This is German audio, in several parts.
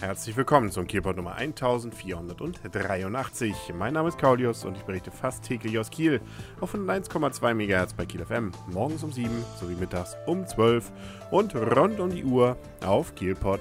Herzlich willkommen zum Kielpot Nummer 1483. Mein Name ist Kaulius und ich berichte fast täglich aus Kiel auf 101,2 MHz bei Kiel FM. Morgens um 7 sowie mittags um 12 und rund um die Uhr auf kielpot.de.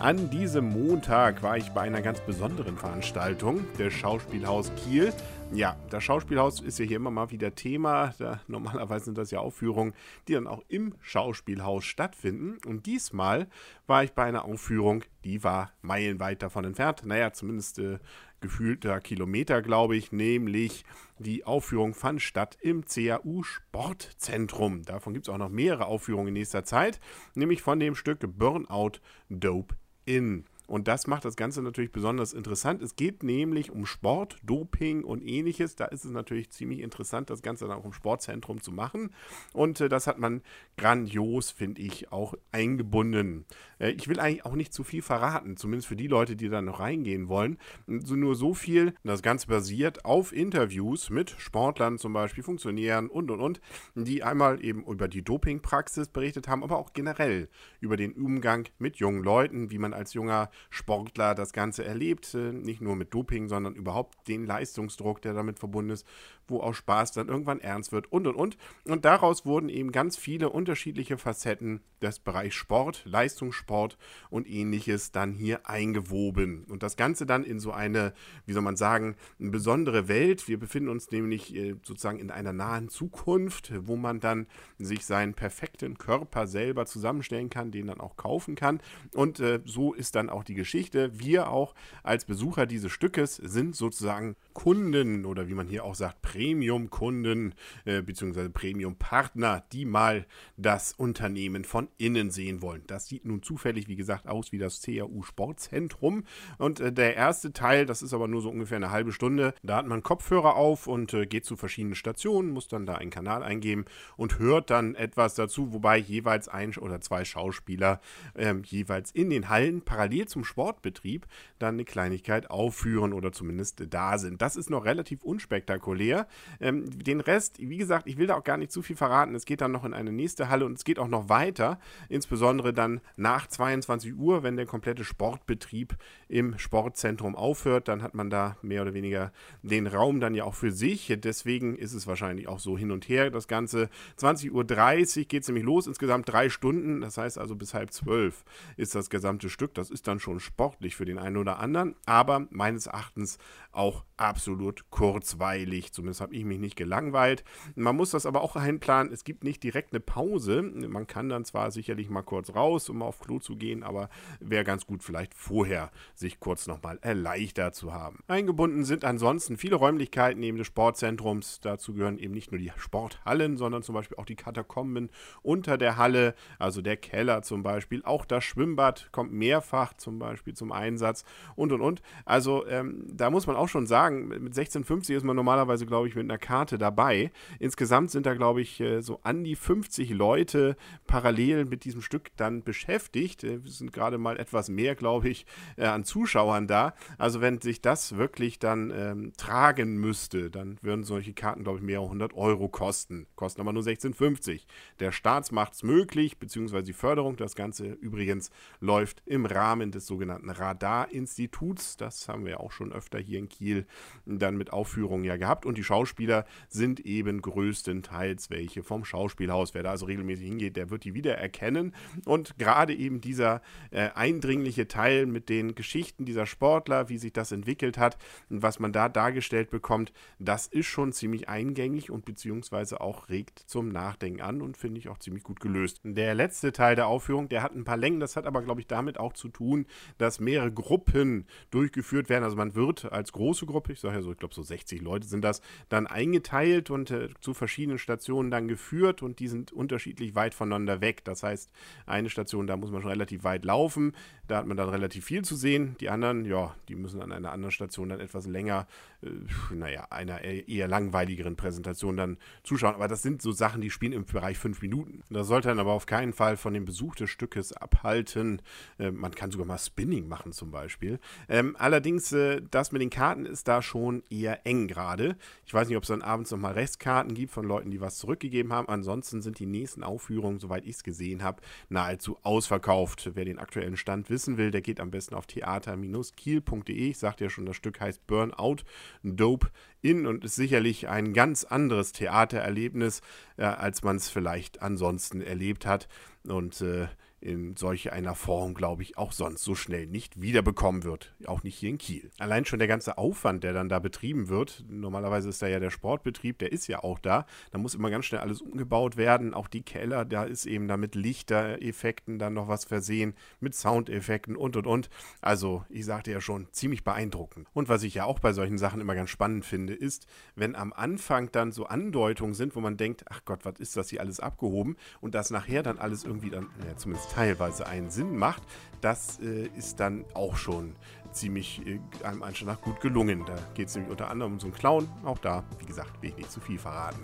An diesem Montag war ich bei einer ganz besonderen Veranstaltung des Schauspielhaus Kiel. Ja, das Schauspielhaus ist ja hier immer mal wieder Thema. Da, normalerweise sind das ja Aufführungen, die dann auch im Schauspielhaus stattfinden. Und diesmal war ich bei einer Aufführung, die war meilenweit davon entfernt. Naja, zumindest äh, gefühlter Kilometer, glaube ich. Nämlich die Aufführung fand statt im CAU Sportzentrum. Davon gibt es auch noch mehrere Aufführungen in nächster Zeit. Nämlich von dem Stück Burnout Dope in. Und das macht das Ganze natürlich besonders interessant. Es geht nämlich um Sport, Doping und ähnliches. Da ist es natürlich ziemlich interessant, das Ganze dann auch im Sportzentrum zu machen. Und äh, das hat man grandios, finde ich, auch eingebunden. Äh, ich will eigentlich auch nicht zu viel verraten, zumindest für die Leute, die da noch reingehen wollen. So, nur so viel, das Ganze basiert auf Interviews mit Sportlern zum Beispiel, Funktionären und und und, die einmal eben über die Dopingpraxis berichtet haben, aber auch generell über den Umgang mit jungen Leuten, wie man als junger Sportler das Ganze erlebt. Äh, nicht nur mit Doping, sondern überhaupt den Leistungsdruck, der damit verbunden ist, wo auch Spaß dann irgendwann ernst wird und und und. Und daraus wurden eben ganz viele unterschiedliche Facetten des Bereichs Sport, Leistungssport und ähnliches dann hier eingewoben. Und das Ganze dann in so eine, wie soll man sagen, eine besondere Welt. Wir befinden uns nämlich äh, sozusagen in einer nahen Zukunft, wo man dann sich seinen perfekten Körper selber zusammenstellen kann, den dann auch kaufen kann. Und äh, so ist dann auch die Geschichte. Wir auch als Besucher dieses Stückes sind sozusagen Kunden oder wie man hier auch sagt, Premium-Kunden äh, bzw. Premium-Partner, die mal das Unternehmen von innen sehen wollen. Das sieht nun zufällig, wie gesagt, aus wie das CAU Sportzentrum. Und äh, der erste Teil, das ist aber nur so ungefähr eine halbe Stunde, da hat man Kopfhörer auf und äh, geht zu verschiedenen Stationen, muss dann da einen Kanal eingeben und hört dann etwas dazu, wobei jeweils ein oder zwei Schauspieler ähm, jeweils in den Hallen parallel zum Sportbetrieb dann eine Kleinigkeit aufführen oder zumindest da sind. Das ist noch relativ unspektakulär. Ähm, den Rest, wie gesagt, ich will da auch gar nicht zu viel verraten. Es geht dann noch in eine nächste Halle und es geht auch noch weiter, insbesondere dann nach 22 Uhr, wenn der komplette Sportbetrieb im Sportzentrum aufhört, dann hat man da mehr oder weniger den Raum dann ja auch für sich. Deswegen ist es wahrscheinlich auch so hin und her das Ganze. 20.30 Uhr geht es nämlich los, insgesamt drei Stunden. Das heißt also bis halb zwölf ist das gesamte Stück. Das ist dann schon sportlich für den einen oder anderen, aber meines Erachtens auch absolut kurzweilig. Zumindest habe ich mich nicht gelangweilt. Man muss das aber auch einplanen. Es gibt nicht direkt eine Pause. Man kann dann zwar sicherlich mal kurz raus, um auf Klo zu gehen, aber wäre ganz gut, vielleicht vorher sich kurz nochmal erleichtert zu haben. Eingebunden sind ansonsten viele Räumlichkeiten neben des Sportzentrums. Dazu gehören eben nicht nur die Sporthallen, sondern zum Beispiel auch die Katakomben unter der Halle, also der Keller zum Beispiel. Auch das Schwimmbad kommt mehrfach zum Beispiel zum Einsatz und und und. Also ähm, da muss man auch schon sagen, mit 1650 ist man normalerweise, glaube ich, mit einer Karte dabei. Insgesamt sind da, glaube ich, äh, so an die 50 Leute parallel mit diesem Stück dann beschäftigt. Äh, wir sind gerade mal etwas mehr, glaube ich, äh, an Zuschauern da. Also wenn sich das wirklich dann ähm, tragen müsste, dann würden solche Karten, glaube ich, mehrere hundert Euro kosten. Kosten aber nur 16,50. Der Staat macht es möglich, beziehungsweise die Förderung. Das Ganze übrigens läuft im Rahmen des sogenannten Radarinstituts. Das haben wir auch schon öfter hier in Kiel dann mit Aufführungen ja gehabt. Und die Schauspieler sind eben größtenteils welche vom Schauspielhaus. Wer da also regelmäßig hingeht, der wird die wiedererkennen. Und gerade eben dieser äh, eindringliche Teil mit den Geschichten dieser Sportler, wie sich das entwickelt hat und was man da dargestellt bekommt, das ist schon ziemlich eingängig und beziehungsweise auch regt zum Nachdenken an und finde ich auch ziemlich gut gelöst. Der letzte Teil der Aufführung, der hat ein paar Längen, das hat aber, glaube ich, damit auch zu tun, dass mehrere Gruppen durchgeführt werden. Also man wird als große Gruppe, ich sage ja so, ich glaube so 60 Leute sind das, dann eingeteilt und äh, zu verschiedenen Stationen dann geführt und die sind unterschiedlich weit voneinander weg. Das heißt, eine Station, da muss man schon relativ weit laufen, da hat man dann relativ viel zu sehen. Die anderen, ja, die müssen an einer anderen Station dann etwas länger, äh, naja, einer eher langweiligeren Präsentation dann zuschauen. Aber das sind so Sachen, die spielen im Bereich fünf Minuten. Das sollte dann aber auf keinen Fall von dem Besuch des Stückes abhalten. Äh, man kann sogar mal Spinning machen zum Beispiel. Ähm, allerdings, äh, das mit den Karten ist da schon eher eng gerade. Ich weiß nicht, ob es dann abends nochmal Restkarten gibt von Leuten, die was zurückgegeben haben. Ansonsten sind die nächsten Aufführungen, soweit ich es gesehen habe, nahezu ausverkauft. Wer den aktuellen Stand wissen will, der geht am besten auf theater-kiel.de. Ich sagte ja schon, das Stück heißt Burnout Dope in und ist sicherlich ein ganz anderes Theatererlebnis, äh, als man es vielleicht ansonsten erlebt hat. Und äh, in solch einer Form, glaube ich, auch sonst so schnell nicht wiederbekommen wird. Auch nicht hier in Kiel. Allein schon der ganze Aufwand, der dann da betrieben wird, normalerweise ist da ja der Sportbetrieb, der ist ja auch da. Da muss immer ganz schnell alles umgebaut werden. Auch die Keller, da ist eben da mit Lichtereffekten dann noch was versehen, mit Soundeffekten und und und. Also, ich sagte ja schon, ziemlich beeindruckend. Und was ich ja auch bei solchen Sachen immer ganz spannend finde, ist, wenn am Anfang dann so Andeutungen sind, wo man denkt, ach Gott, was ist das hier alles abgehoben? Und das nachher dann alles irgendwie dann, ja, zumindest teilweise einen Sinn macht, das äh, ist dann auch schon ziemlich äh, einem Anschein nach gut gelungen. Da geht es nämlich unter anderem um so einen Clown. Auch da, wie gesagt, will ich nicht zu viel verraten.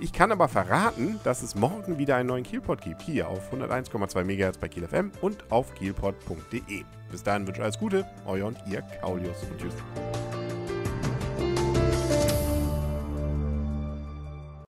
Ich kann aber verraten, dass es morgen wieder einen neuen Kielpot gibt. Hier auf 101,2 MHz bei Kiel FM und auf kielpot.de. Bis dahin wünsche ich alles Gute. Euer und ihr Kaulius. Und tschüss.